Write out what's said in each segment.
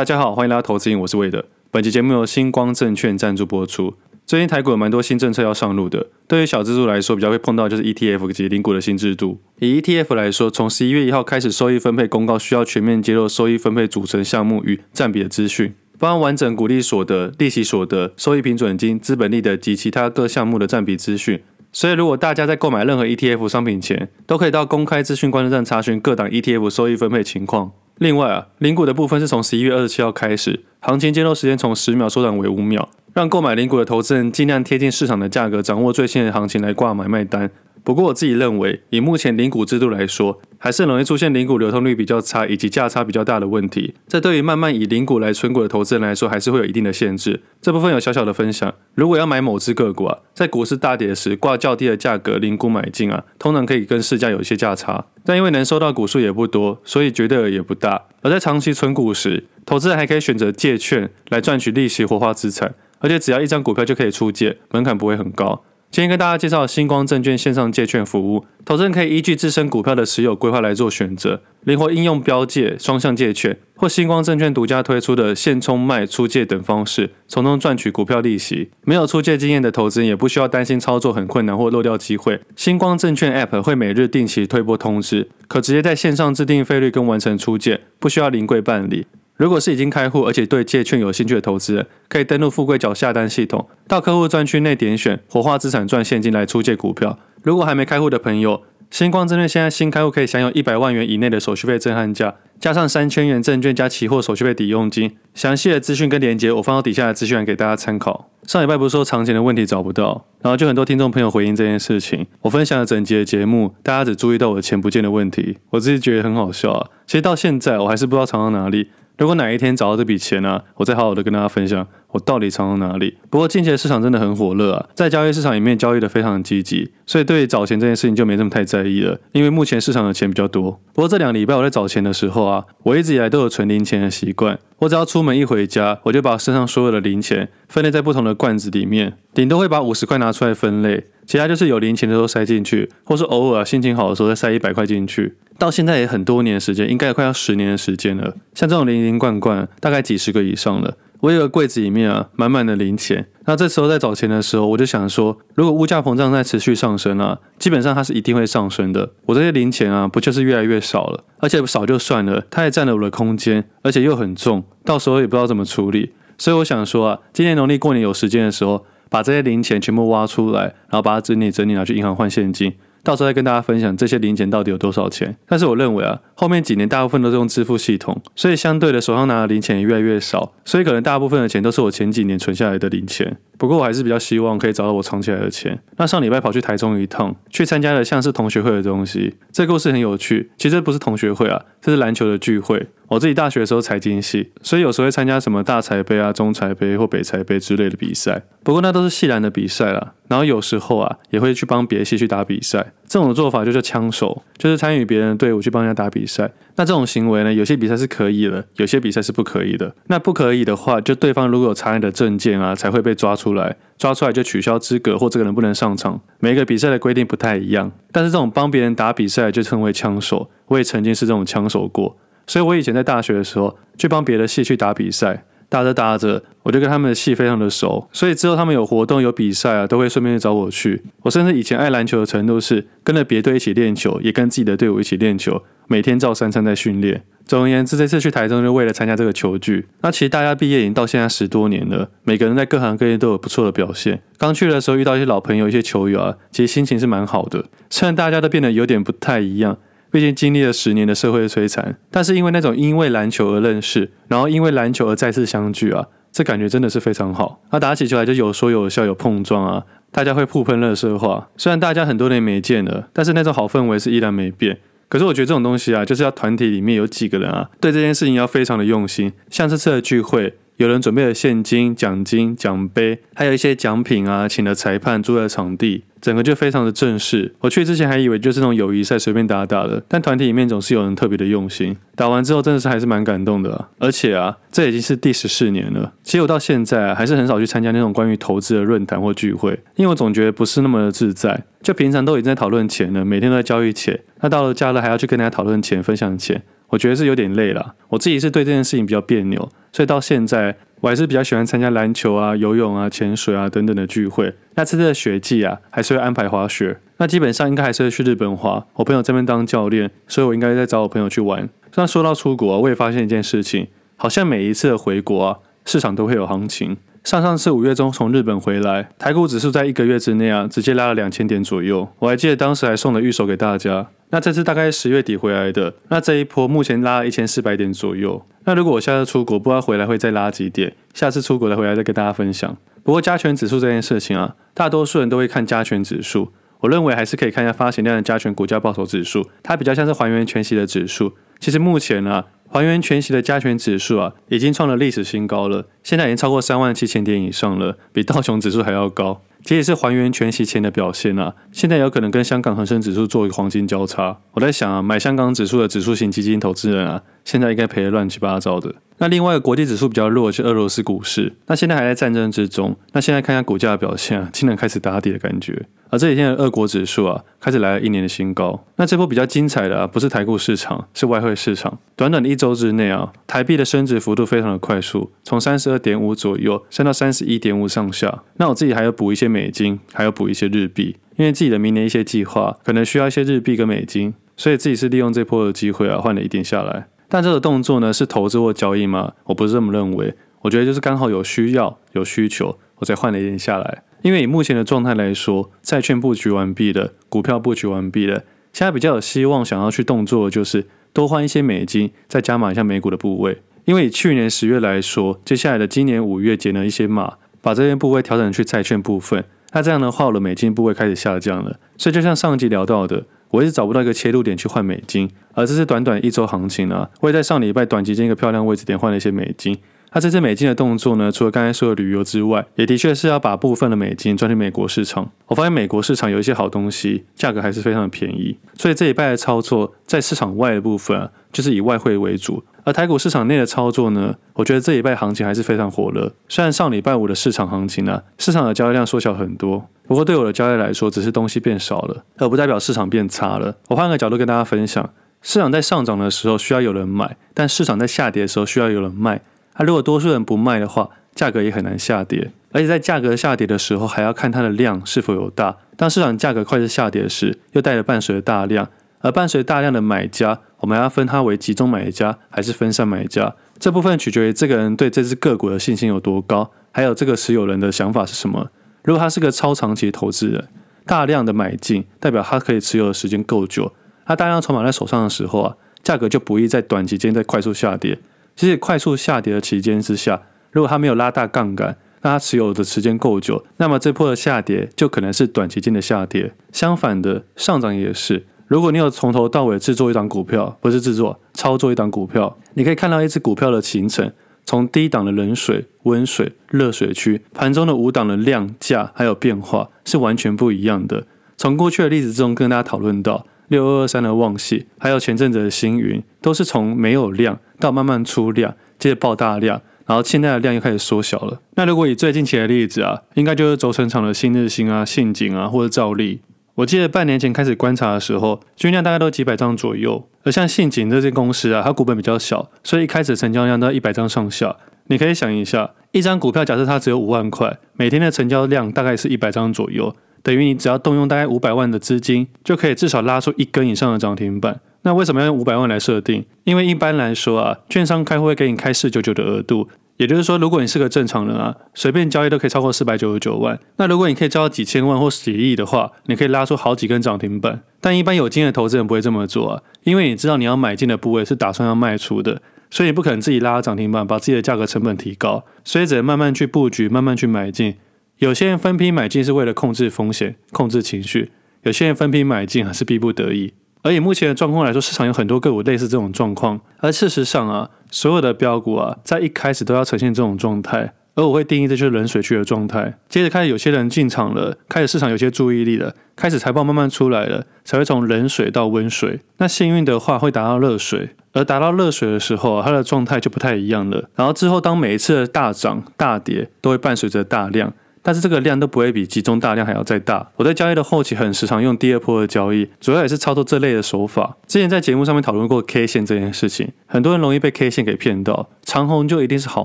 大家好，欢迎来到投资瘾，我是魏德。本期节目由星光证券赞助播出。最近台股有蛮多新政策要上路的，对于小资助来说，比较会碰到就是 ETF 及零股的新制度。以 ETF 来说，从十一月一号开始，收益分配公告需要全面揭露收益分配组成项目与占比的资讯，包含完整股利所得、利息所得、收益平准金、资本利得及其他各项目的占比资讯。所以，如果大家在购买任何 ETF 商品前，都可以到公开资讯观测站查询各档 ETF 收益分配情况。另外啊，零股的部分是从十一月二十七号开始，行情揭露时间从十秒缩短为五秒，让购买零股的投资人尽量贴近市场的价格，掌握最新的行情来挂买卖单。不过我自己认为，以目前零股制度来说，还是容易出现零股流通率比较差以及价差比较大的问题。这对于慢慢以零股来存股的投资人来说，还是会有一定的限制。这部分有小小的分享。如果要买某只个股啊，在股市大跌时挂较低的价格零股买进啊，通常可以跟市价有一些价差。但因为能收到股数也不多，所以绝对额也不大。而在长期存股时，投资人还可以选择借券来赚取利息活化资产，而且只要一张股票就可以出借，门槛不会很高。今天跟大家介绍星光证券线上借券服务，投资人可以依据自身股票的持有规划来做选择，灵活应用标借、双向借券或星光证券独家推出的现充卖出借等方式，从中赚取股票利息。没有出借经验的投资人也不需要担心操作很困难或漏掉机会。星光证券 App 会每日定期推播通知，可直接在线上制定费率跟完成出借，不需要临柜办理。如果是已经开户而且对借券有兴趣的投资人，可以登录富贵角下单系统，到客户专区内点选活化资产赚现金来出借股票。如果还没开户的朋友，星光证券现在新开户可以享有一百万元以内的手续费震撼价，加上三千元证券加期货手续费抵用金。详细的资讯跟连接我放到底下的资讯栏给大家参考。上礼拜不是说长钱的问题找不到，然后就很多听众朋友回应这件事情。我分享了整集的节目，大家只注意到我的钱不见的问题，我自己觉得很好笑啊。其实到现在我还是不知道藏到哪里。如果哪一天找到这笔钱呢、我再好好的跟大家分享我到底藏到哪里。不过近期的市场真的很火热啊，在交易市场里面交易的非常积极，所以对找钱这件事情就没这么太在意了，因为目前市场的钱比较多。不过这两个礼拜我在找钱的时候啊，我一直以来都有存零钱的习惯。我只要出门一回家，我就把身上所有的零钱分类在不同的罐子里面，顶多会把五十块拿出来分类，其他就是有零钱的时候塞进去，或是偶尔、心情好的时候再塞一百块进去。到现在也很多年的时间，应该也快要十年的时间了。像这种零零罐罐，大概几十个以上了。我有个柜子里面啊，满满的零钱。那这时候在找钱的时候，我就想说，如果物价膨胀在持续上升啊，基本上它是一定会上升的。我这些零钱啊，不就是越来越少了？而且少就算了，它也占了我的空间，而且又很重，到时候也不知道怎么处理。所以我想说啊，今年农历过年有时间的时候，把这些零钱全部挖出来，然后把它整理整理，拿去银行换现金。到时候再跟大家分享这些零钱到底有多少钱。但是我认为啊，后面几年大部分都是用支付系统，所以相对的手上拿的零钱也越来越少，所以可能大部分的钱都是我前几年存下来的零钱。不过我还是比较希望可以找到我藏起来的钱。那上礼拜跑去台中一趟，去参加了像是同学会的东西。这故事很有趣，其实不是同学会啊，这是篮球的聚会。我自己大学的时候财经系，所以有时候会参加什么大财杯啊、中财杯或北财杯之类的比赛。不过那都是系篮的比赛啦。然后有时候啊，也会去帮别的系去打比赛。这种做法就叫枪手，就是参与别人的队伍去帮人家打比赛。那这种行为呢，有些比赛是可以的，有些比赛是不可以的。那不可以的话，就对方如果有查你的证件啊，才会被抓出来，抓出来就取消资格或这个人不能上场。每个比赛的规定不太一样，但是这种帮别人打比赛就称为枪手。我也曾经是这种枪手过，所以我以前在大学的时候去帮别的系去打比赛。打着打着，我就跟他们的系非常的熟，所以之后他们有活动有比赛啊，都会顺便找我去。我甚至以前爱篮球的程度是跟着别队一起练球，也跟自己的队伍一起练球，每天照三餐在训练。总而言之，这次去台中就为了参加这个球聚。那其实大家毕业已经到现在十多年了，每个人在各行各业都有不错的表现。刚去的时候遇到一些老朋友、一些球友啊，其实心情是蛮好的。虽然大家都变得有点不太一样。毕竟经历了十年的社会摧残，但是因为那种因为篮球而认识，然后因为篮球而再次相聚啊，这感觉真的是非常好。那打起球来就有说有笑，有碰撞啊，大家会互喷垃圾话。虽然大家很多年没见了，但是那种好氛围是依然没变。可是我觉得这种东西啊，就是要团体里面有几个人啊，对这件事情要非常的用心。像这次的聚会。有人准备了现金、奖金、奖杯，还有一些奖品啊，请了裁判，租了场地，整个就非常的正式。我去之前还以为就是那种友谊赛，随便打打的，但团体里面总是有人特别的用心。打完之后真的是还是蛮感动的，而且啊，这已经是第十四年了。其实我到现在，还是很少去参加那种关于投资的论坛或聚会，因为我总觉得不是那么的自在。就平常都已经在讨论钱了，每天都在交易钱，那到了假日还要去跟大家讨论钱、分享钱。我觉得是有点累了，我自己是对这件事情比较别扭，所以到现在我还是比较喜欢参加篮球啊、游泳啊、潜水啊等等的聚会。那这次的雪季啊，还是会安排滑雪。那基本上应该还是会去日本滑。我朋友这边当教练，所以我应该在找我朋友去玩。那说到出国，我也发现一件事情，好像每一次的回国啊，市场都会有行情。上上次五月中从日本回来，台股指数在一个月之内啊，直接拉了两千点左右。我还记得当时还送了预售给大家。那这次大概十月底回来的，那这一波目前拉了一千四百点左右。那如果我下次出国，不知道回来会再拉几点，下次出国再回来再跟大家分享。不过加权指数这件事情啊，大多数人都会看加权指数，我认为还是可以看一下发行量的加权股价报酬指数，它比较像是还原全息的指数。其实目前、啊。还原全息的加权指数啊，已经创了历史新高了，现在已经超过三万七千点以上了，比道琼指数还要高。这也是还原全息前的表现啊，现在有可能跟香港恒生指数做一个黄金交叉。我在想啊，买香港指数的指数型基金投资人啊，现在应该赔得乱七八糟的。那另外一个国际指数比较弱是俄罗斯股市，那现在还在战争之中。那现在看一下股价的表现啊，竟然开始打底的感觉。而这几天的俄国指数啊，开始来了一年的新高。那这波比较精彩的啊，不是台股市场，是外汇市场。短短的一周之内啊，台币的升值幅度非常的快速，从三十二点五左右升到三十一点五上下。那我自己还有补一些美金，还有补一些日币，因为自己的明年一些计划可能需要一些日币跟美金，所以自己是利用这波的机会啊，换了一点下来。但这个动作呢，是投资或交易吗？我不是这么认为。我觉得就是刚好有需要、有需求，我才换了一点下来。因为以目前的状态来说，债券布局完毕了，股票布局完毕了，现在比较有希望想要去动作的就是多换一些美金，再加码一下美股的部位。因为以去年十月来说，接下来的今年五月减了一些码，把这些部位调整去债券部分。那这样的话，我的美金部位开始下降了。所以就像上集聊到的。我一直找不到一个切入点去换美金，而这次短短一周行情呢、我也在上礼拜短期间一个漂亮位置点换了一些美金。那这次美金的动作呢，除了刚才说的旅游之外，也的确是要把部分的美金转去美国市场。我发现美国市场有一些好东西，价格还是非常的便宜，所以这礼拜的操作在市场外的部分啊，就是以外汇为主。而台股市场内的操作呢，我觉得这礼拜行情还是非常火热。虽然上礼拜五的市场行情呢、啊，市场的交易量缩小很多，不过对我的交易来说，只是东西变少了，而不代表市场变差了。我换个角度跟大家分享，市场在上涨的时候需要有人买，但市场在下跌的时候需要有人卖。那、如果多数人不卖的话，价格也很难下跌。而且在价格下跌的时候，还要看它的量是否有大。当市场价格快速下跌时，又带着伴随着大量。而伴随大量的买家，我们要分它为集中买家还是分散买家，这部分取决于这个人对这只个股的信心有多高，还有这个持有人的想法是什么。如果他是个超长期投资人，大量的买进代表他可以持有的时间够久，他大量筹码在手上的时候啊，价格就不易在短期间在快速下跌。其实快速下跌的期间之下，如果他没有拉大杠杆，那他持有的时间够久，那么这波的下跌就可能是短期间的下跌。相反的，上涨也是。如果你有从头到尾制作一档股票，不是制作，操作一档股票，你可以看到一只股票的形成，从低档的冷水、温水、热水区，盘中的五档的量价还有变化是完全不一样的。从过去的例子中跟大家讨论到六二二三的旺矽，还有前阵子的星云，都是从没有量到慢慢出量，接着爆大量，然后现在的量又开始缩小了。那如果以最近期的例子啊，应该就是轴承厂的新日兴啊、信景啊或者兆利。我记得半年前开始观察的时候，均量大概都几百张左右。而像信景这间公司啊，它股本比较小，所以一开始成交量都在一百张上下。你可以想一下，一张股票假设它只有五万块，每天的成交量大概是一百张左右，等于你只要动用大概五百万的资金，就可以至少拉出一根以上的涨停板。那为什么要用五百万来设定？因为一般来说啊，券商开户会给你开四九九的额度。也就是说，如果你是个正常人啊，随便交易都可以超过四百九十九万。那如果你可以交几千万或几亿的话，你可以拉出好几根涨停板。但一般有经验的投资人不会这么做啊，因为你知道你要买进的部位是打算要卖出的，所以你不可能自己拉涨停板，把自己的价格成本提高，所以只能慢慢去布局，慢慢去买进。有些人分批买进是为了控制风险、控制情绪；有些人分批买进还是逼不得已。而以目前的状况来说，市场有很多个股类似这种状况。而事实上啊，所有的标股啊，在一开始都要呈现这种状态。而我会定义这就是冷水区的状态。接着开始有些人进场了，开始市场有些注意力了，开始财报慢慢出来了，才会从冷水到温水。那幸运的话会达到热水，而达到热水的时候啊，它的状态就不太一样了。然后之后当每一次的大涨大跌都会伴随着大量。但是这个量都不会比集中大量还要再大。我在交易的后期很时常用第二波的交易，主要也是操作这类的手法。之前在节目上面讨论过 K 线这件事情，很多人容易被 K 线给骗到，长红就一定是好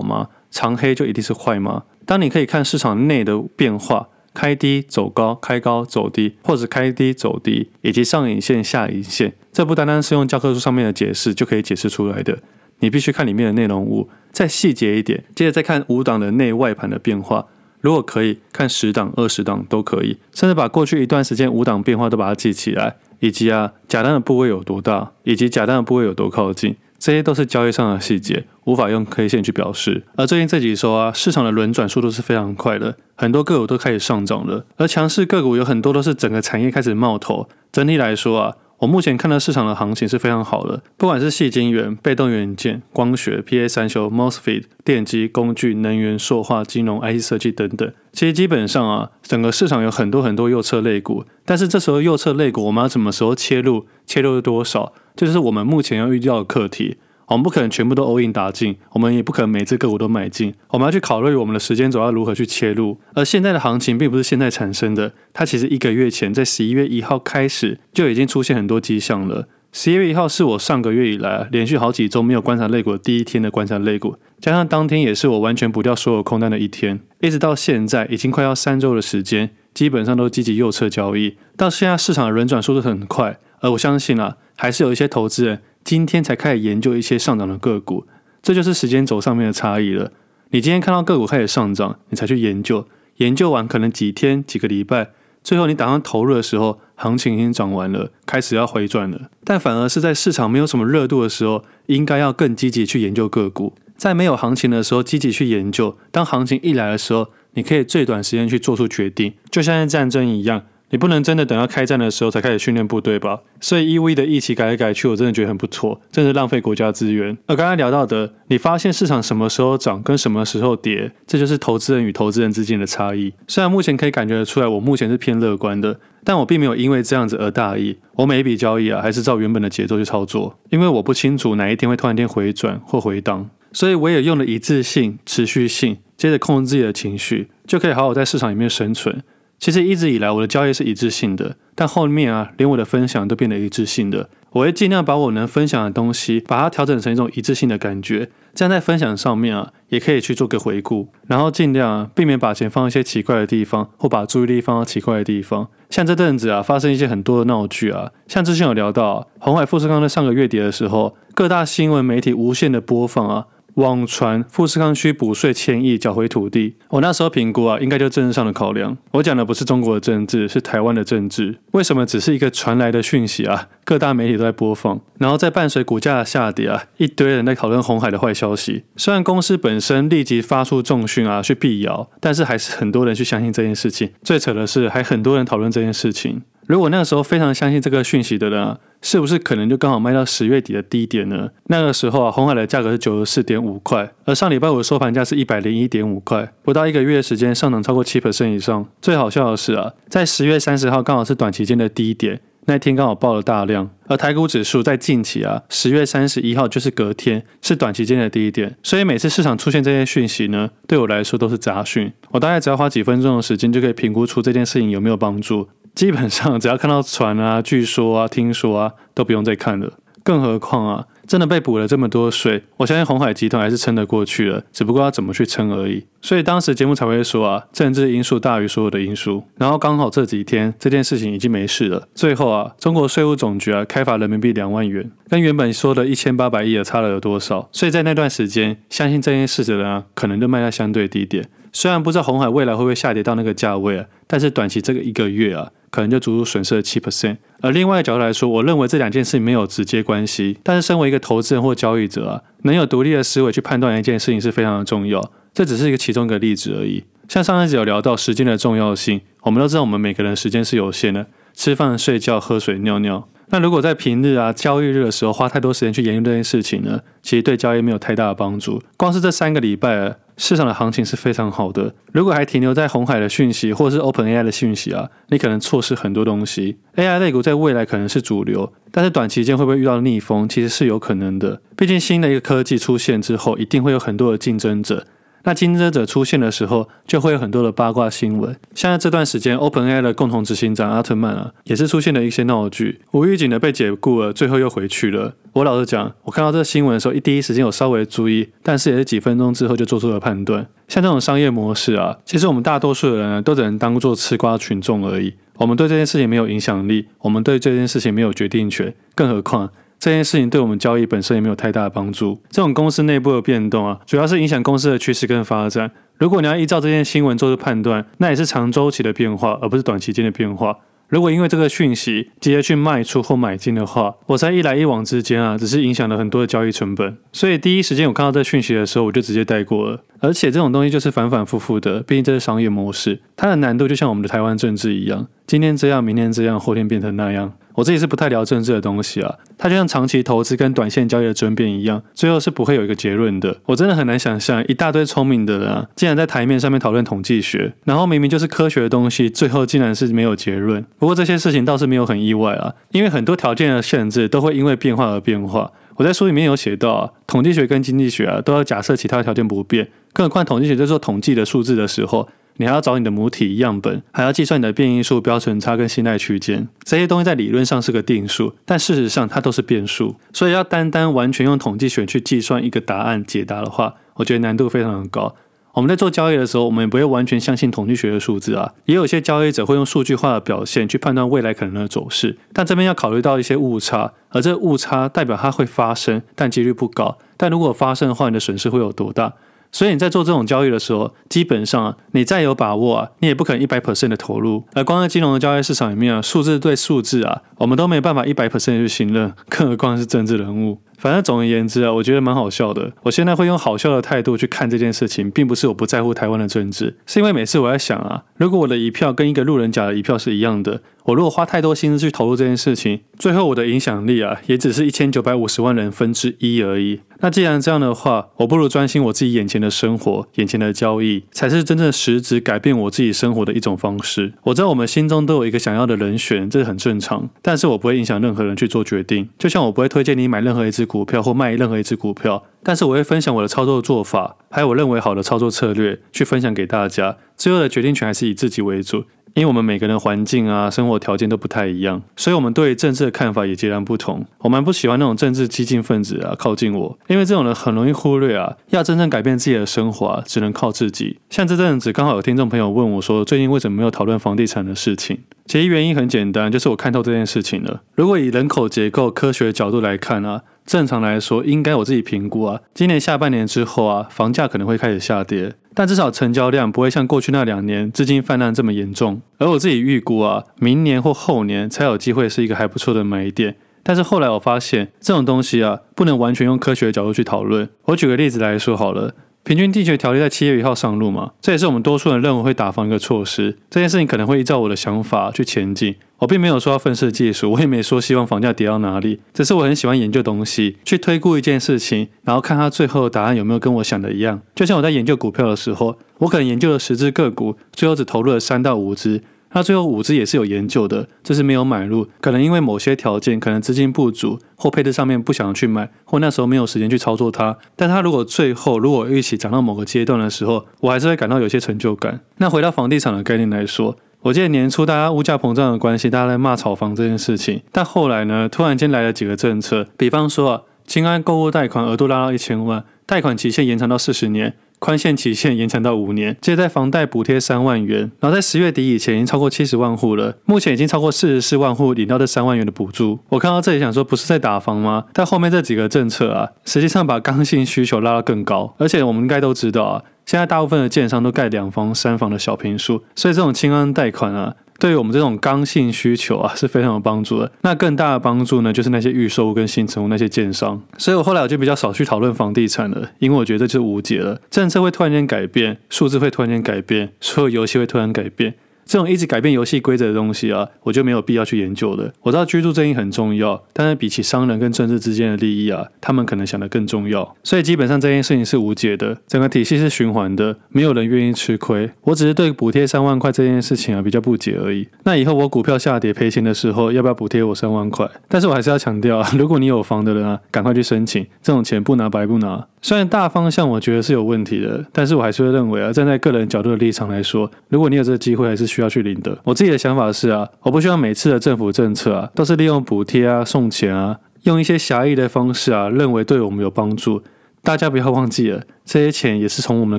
吗？长黑就一定是坏吗？当你可以看市场内的变化，开低走高，开高走低，或者开低走低，以及上影线、下影线，这不单单是用教科书上面的解释就可以解释出来的。你必须看里面的内容物，再细节一点，接着再看五档的内外盘的变化。如果可以看十档、二十档都可以，甚至把过去一段时间五档变化都把它记起来，以及啊假单的部位有多大，以及假单的部位有多靠近，这些都是交易上的细节，无法用 K 线去表示。而最近这几周啊，市场的轮转速度是非常快的，很多个股都开始上涨了，而强势个股有很多都是整个产业开始冒头。整体来说啊。我目前看到市场的行情是非常好的，不管是细晶圆、被动元件、光学、PA 三修、MOSFET、电机、工具、能源、塑化、金融、IC 设计等等，其实基本上啊，整个市场有很多很多右侧类股，但是这时候右侧类股我们要什么时候切入，切入多少，这就是我们目前要遇到的课题。我们不可能全部都 all in 打进，我们也不可能每只个股都买进。我们要去考虑我们的时间轴要如何去切入。而现在的行情并不是现在产生的，它其实一个月前，在十一月一号开始就已经出现很多迹象了。十一月一号是我上个月以来连续好几周没有观察类股的第一天的观察类股，加上当天也是我完全补掉所有空单的一天，一直到现在已经快要三周的时间，基本上都积极右侧交易。到现在市场的轮转速度很快，而我相信啊，还是有一些投资人。今天才开始研究一些上涨的个股，这就是时间轴上面的差异了。你今天看到个股开始上涨，你才去研究，研究完可能几天、几个礼拜，最后你打算投入的时候，行情已经涨完了，开始要回转了。但反而是在市场没有什么热度的时候，应该要更积极去研究个股。在没有行情的时候，积极去研究；当行情一来的时候，你可以最短时间去做出决定，就像是战争一样。你不能真的等到开战的时候才开始训练部队吧？所以一 v 的役期改来改去，我真的觉得很不错，真是浪费国家资源。而刚才聊到的，你发现市场什么时候涨跟什么时候跌，这就是投资人与投资人之间的差异。虽然目前可以感觉得出来，我目前是偏乐观的，但我并没有因为这样子而大意。我每一笔交易啊，还是照原本的节奏去操作，因为我不清楚哪一天会突然间回转或回档，所以我也用了一致性、持续性，接着控制自己的情绪，就可以好好在市场里面生存。其实一直以来我的交易是一致性的，但后面啊，连我的分享都变得一致性的。我会尽量把我能分享的东西，把它调整成一种一致性的感觉，这样在分享上面啊，也可以去做个回顾，然后尽量，避免把钱放一些奇怪的地方，或把注意力放到奇怪的地方。像这阵子啊，发生一些很多的闹剧啊，像之前有聊到啊，鸿海富士康在上个月底的时候，各大新闻媒体无限的播放啊。网传富士康需补税千亿缴回土地，我那时候评估啊，应该就政治上的考量。我讲的不是中国的政治，是台湾的政治。为什么只是一个传来的讯息啊？各大媒体都在播放，然后在伴随股价的下跌啊，一堆人在讨论红海的坏消息。虽然公司本身立即发出重讯啊，去辟谣，但是还是很多人去相信这件事情。最扯的是，还很多人讨论这件事情。如果那个时候非常相信这个讯息的人啊，是不是可能就刚好卖到十月底的低点呢？那个时候啊，红海的价格是九十四点五块，而上礼拜五的收盘价是一百零一点五块，不到一个月的时间上涨超过七 percent 以上。最好笑的是啊，在十月三十号刚好是短期间的低点，那天刚好爆了大量，而台股指数在近期啊，十月三十一号就是隔天是短期间的低点，所以每次市场出现这些讯息呢，对我来说都是杂讯，我大概只要花几分钟的时间就可以评估出这件事情有没有帮助。基本上只要看到船啊、据说啊、听说啊，都不用再看了。更何况啊，真的被补了这么多税，我相信鸿海集团还是撑得过去了，只不过要怎么去撑而已。所以当时节目才会说啊，政治因素大于所有的因素。然后刚好这几天这件事情已经没事了。最后啊，中国税务总局啊开罚人民币两万元，跟原本说的一千八百亿的差了有多少？所以在那段时间，相信这件事的人啊，可能就卖在相对低点。虽然不知道红海未来会不会下跌到那个价位啊，但是短期这个一个月啊。可能就足足损失了七 percent。而另外一个角度来说，我认为这两件事没有直接关系。但是身为一个投资人或交易者啊，能有独立的思维去判断一件事情是非常的重要。这只是一个其中一个例子而已。像上一集有聊到时间的重要性，我们都知道我们每个人时间是有限的，吃饭、睡觉、喝水、尿尿。那如果在平日啊交易日的时候花太多时间去研究这件事情呢，其实对交易没有太大的帮助。光是这三个礼拜啊，市场的行情是非常好的。如果还停留在红海的讯息或者是 OpenAI 的讯息啊，你可能错失很多东西。AI 类股在未来可能是主流，但是短期间会不会遇到逆风，其实是有可能的。毕竟新的一个科技出现之后，一定会有很多的竞争者。那竞争者出现的时候，就会有很多的八卦新闻。像在这段时间，OpenAI 的共同执行长阿特曼啊，也是出现了一些闹剧，无预警的被解雇了，最后又回去了。我老实讲，我看到这新闻的时候，一第一时间有稍微注意，但是也是几分钟之后就做出了判断。像这种商业模式啊，其实我们大多数的人，都只能当做吃瓜群众而已。我们对这件事情没有影响力，我们对这件事情没有决定权，更何况。这件事情对我们交易本身也没有太大的帮助。这种公司内部的变动啊，主要是影响公司的趋势跟发展。如果你要依照这件新闻做出判断，那也是长周期的变化，而不是短期间的变化。如果因为这个讯息直接去卖出或买进的话，我在一来一往之间啊，只是影响了很多的交易成本。所以第一时间我看到这讯息的时候，我就直接带过了。而且这种东西就是反反复复的，毕竟这是商业模式，它的难度就像我们的台湾政治一样，今天这样，明天这样，后天变成那样。我自己是不太聊政治的东西啊，它就像长期投资跟短线交易的争辩一样，最后是不会有一个结论的。我真的很难想象一大堆聪明的人啊，竟然在台面上面讨论统计学，然后明明就是科学的东西，最后竟然是没有结论。不过这些事情倒是没有很意外啊，因为很多条件的限制都会因为变化而变化。我在书里面有写到啊，统计学跟经济学啊都要假设其他条件不变，更何况统计学在做统计的数字的时候。你还要找你的母体样本，还要计算你的变异数、标准差跟信赖区间，这些东西在理论上是个定数，但事实上它都是变数。所以要单单完全用统计学去计算一个答案解答的话，我觉得难度非常的高。我们在做交易的时候，我们也不会完全相信统计学的数字啊，也有些交易者会用数据化的表现去判断未来可能的走势，但这边要考虑到一些误差，而这误差代表它会发生，但几率不高。但如果发生的话，你的损失会有多大？所以你在做这种交易的时候，基本上，你再有把握啊，你也不可能一百 percent 的投入。而光在金融的交易市场里面啊，数字对数字啊，我们都没办法一百 percent 去信任，更何况是政治人物。反正总而言之啊，我觉得蛮好笑的。我现在会用好笑的态度去看这件事情，并不是我不在乎台湾的政治，是因为每次我在想啊，如果我的一票跟一个路人甲的一票是一样的，我如果花太多心思去投入这件事情，最后我的影响力啊，也只是一千九百五十万人分之一而已。那既然这样的话，我不如专心我自己眼前的生活，眼前的交易，才是真正实质改变我自己生活的一种方式。我知道我们心中都有一个想要的人选，这是很正常，但是我不会影响任何人去做决定。就像我不会推荐你买任何一只股票或卖任何一只股票，但是我会分享我的操作做法，还有我认为好的操作策略，去分享给大家。最后的决定权还是以自己为主。因为我们每个人的环境啊、生活条件都不太一样，所以我们对政治的看法也截然不同。我蛮不喜欢那种政治激进分子啊靠近我，因为这种人很容易忽略啊，要真正改变自己的生活啊，只能靠自己。像这阵子刚好有听众朋友问我说，最近为什么没有讨论房地产的事情？其实原因很简单，就是我看透这件事情了。如果以人口结构科学角度来看啊。正常来说，应该我自己评估啊，今年下半年之后啊，房价可能会开始下跌，但至少成交量不会像过去那两年资金泛滥这么严重。而我自己预估啊，明年或后年才有机会是一个还不错的买点。但是后来我发现，这种东西啊，不能完全用科学的角度去讨论。我举个例子来说好了。平均地权条例在七月一号上路嘛，这也是我们多数人认为会打防一个措施。这件事情可能会依照我的想法去前进。我并没有说要愤世嫉俗，我也没说希望房价跌到哪里。只是我很喜欢研究东西，去推估一件事情，然后看它最后的答案有没有跟我想的一样。就像我在研究股票的时候，我可能研究了十只个股，最后只投入了三到五只。那最后五只也是有研究的，只是没有买入，可能因为某些条件，可能资金不足或配置上面不想去买，或那时候没有时间去操作它。但它如果最后如果预期涨到某个阶段的时候，我还是会感到有些成就感。那回到房地产的概念来说，我记得年初大家物价膨胀的关系，大家在骂炒房这件事情，但后来呢，突然间来了几个政策，比方说啊，金安购物贷款额度拉到一千万，贷款期限延长到四十年。宽限期限延长到五年，接待房贷补贴三万元，然后在十月底以前已经超过七十万户了，目前已经超过四十四万户领到这三万元的补助。我看到这里想说，不是在打房吗？但后面这几个政策啊，实际上把刚性需求拉得更高，而且我们应该都知道啊，现在大部分的建商都盖两房、三房的小平数，所以这种轻安贷款啊。对于我们这种刚性需求啊，是非常有帮助的。那更大的帮助呢，就是那些预售跟新成屋那些建商。所以我后来我就比较少去讨论房地产了，因为我觉得这就是无解了。政策会突然间改变，数字会突然间改变，所有游戏会突然改变。这种一直改变游戏规则的东西啊，我就没有必要去研究了。我知道居住正义很重要，但是比起商人跟政治之间的利益啊，他们可能想的更重要。所以基本上这件事情是无解的，整个体系是循环的，没有人愿意吃亏。我只是对补贴三万块这件事情啊比较不解而已。那以后我股票下跌赔钱的时候，要不要补贴我三万块？但是我还是要强调啊，如果你有房的人啊，赶快去申请，这种钱不拿白不拿。虽然大方向我觉得是有问题的，但是我还是会认为啊，站在个人角度的立场来说，如果你有这个机会，还是需要去领的。我自己的想法是啊，我不希望每次的政府政策啊，都是利用补贴啊、送钱啊，用一些狭义的方式啊，认为对我们有帮助。大家不要忘记了，这些钱也是从我们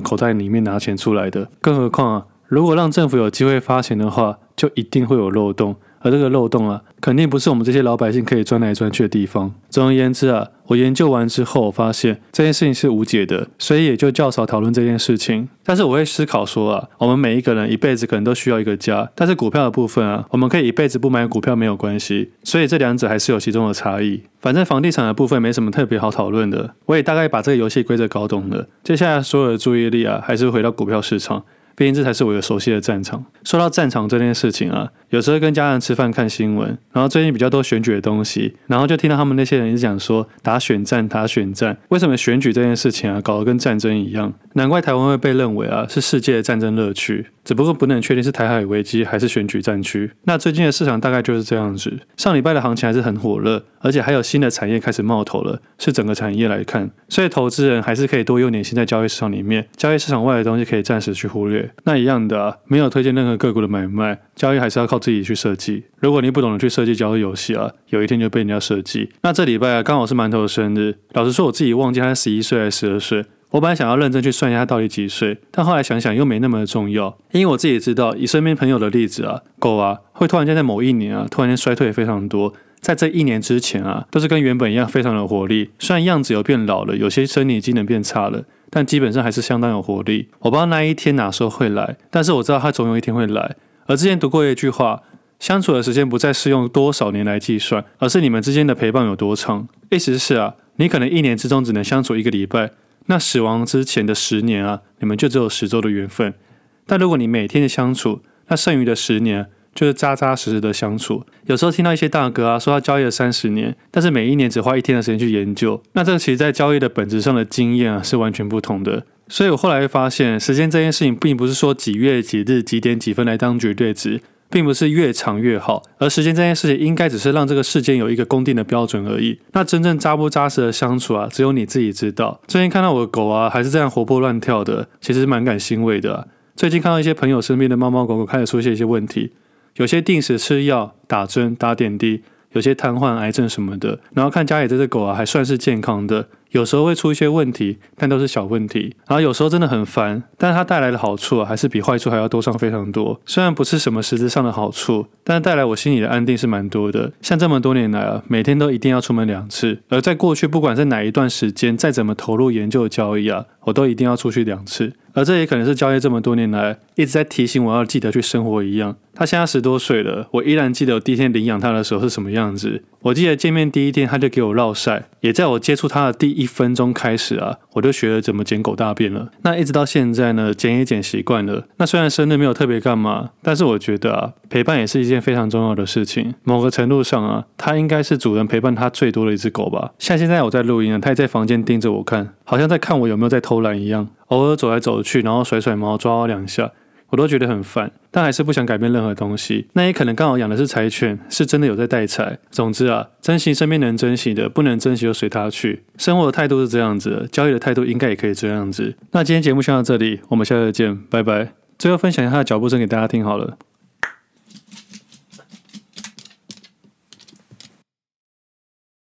的口袋里面拿钱出来的。更何况啊，如果让政府有机会发钱的话，就一定会有漏洞。而这个漏洞啊，肯定不是我们这些老百姓可以钻来钻去的地方。总而言之啊，我研究完之后，发现这件事情是无解的，所以也就较少讨论这件事情。但是我会思考说啊，我们每一个人一辈子可能都需要一个家，但是股票的部分啊，我们可以一辈子不买股票没有关系。所以这两者还是有其中的差异。反正房地产的部分没什么特别好讨论的，我也大概把这个游戏规则搞懂了。接下来所有的注意力啊，还是回到股票市场。毕竟这才是我有熟悉的战场。说到战场这件事情啊，有时候跟家人吃饭看新闻，然后最近比较多选举的东西，然后就听到他们那些人一直讲说打选战，打选战。为什么选举这件事情啊，搞得跟战争一样？难怪台湾会被认为啊是世界的战争乐区。只不过不能确定是台海危机还是选举战区。那最近的市场大概就是这样子。上礼拜的行情还是很火热，而且还有新的产业开始冒头了。是整个产业来看，所以投资人还是可以多用点心在交易市场里面。交易市场外的东西可以暂时去忽略。那一样的啊，没有推荐任何个股的买卖，交易还是要靠自己去设计。如果你不懂得去设计交易游戏啊，有一天就被人家设计。那这礼拜啊，刚好是馒头的生日。老实说，我自己忘记他十一岁还是十二岁。我本来想要认真去算一下他到底几岁，但后来想想又没那么的重要，因为我自己知道，以身边朋友的例子啊，狗啊会突然间在某一年啊突然间衰退非常多，在这一年之前啊都是跟原本一样非常有活力，虽然样子有变老了，有些生理机能变差了，但基本上还是相当有活力。我不知道那一天哪时候会来，但是我知道它总有一天会来。而之前读过一句话，相处的时间不再是用多少年来计算，而是你们之间的陪伴有多长。意思是啊，你可能一年之中只能相处一个礼拜。那死亡之前的十年啊，你们就只有十周的缘分。但如果你每天的相处，那剩余的十年就是扎扎实实的相处。有时候听到一些大哥啊说他交易了三十年，但是每一年只花一天的时间去研究，那这个其实在交易的本质上的经验啊是完全不同的。所以我后来会发现，时间这件事情并不是说几月几日几点几分来当绝对值。并不是越长越好，而时间这件事情应该只是让这个世间有一个公定的标准而已。那真正扎不扎实的相处啊，只有你自己知道。最近看到我的狗啊，还是这样活泼乱跳的，其实蛮感欣慰的。最近看到一些朋友身边的猫猫狗狗开始出现一些问题，有些定时吃药、打针、打点滴，有些瘫痪、癌症什么的。然后看家里这只狗啊，还算是健康的。有时候会出一些问题，但都是小问题。然后有时候真的很烦，但它带来的好处啊，还是比坏处还要多上非常多。虽然不是什么实质上的好处，但带来我心里的安定是蛮多的。像这么多年来啊，每天都一定要出门两次。而在过去，不管在哪一段时间，再怎么投入研究交易啊，我都一定要出去两次。而这也可能是交易这么多年来一直在提醒我要记得去生活一样。他现在十多岁了，我依然记得我第一天领养他的时候是什么样子。我记得见面第一天他就给我绕晒，也在我接触他的第一分钟开始啊，我就学了怎么捡狗大便了。那一直到现在呢，捡也捡习惯了。那虽然生日没有特别干嘛，但是我觉得啊，陪伴也是一件非常重要的事情。某个程度上啊，它应该是主人陪伴他最多的一只狗吧。像现在我在录音啊，它也在房间盯着我看，好像在看我有没有在偷懒一样。偶尔走来走去，然后甩甩毛，抓我两下，我都觉得很烦，但还是不想改变任何东西。那也可能刚好养的是柴犬，是真的有在带柴。总之啊，珍惜身边能珍惜的，不能珍惜就随它去。生活的态度是这样子，交易的态度应该也可以这样子。那今天节目先到这里，我们下次再见，拜拜。最后分享一下他的脚步声给大家听好了。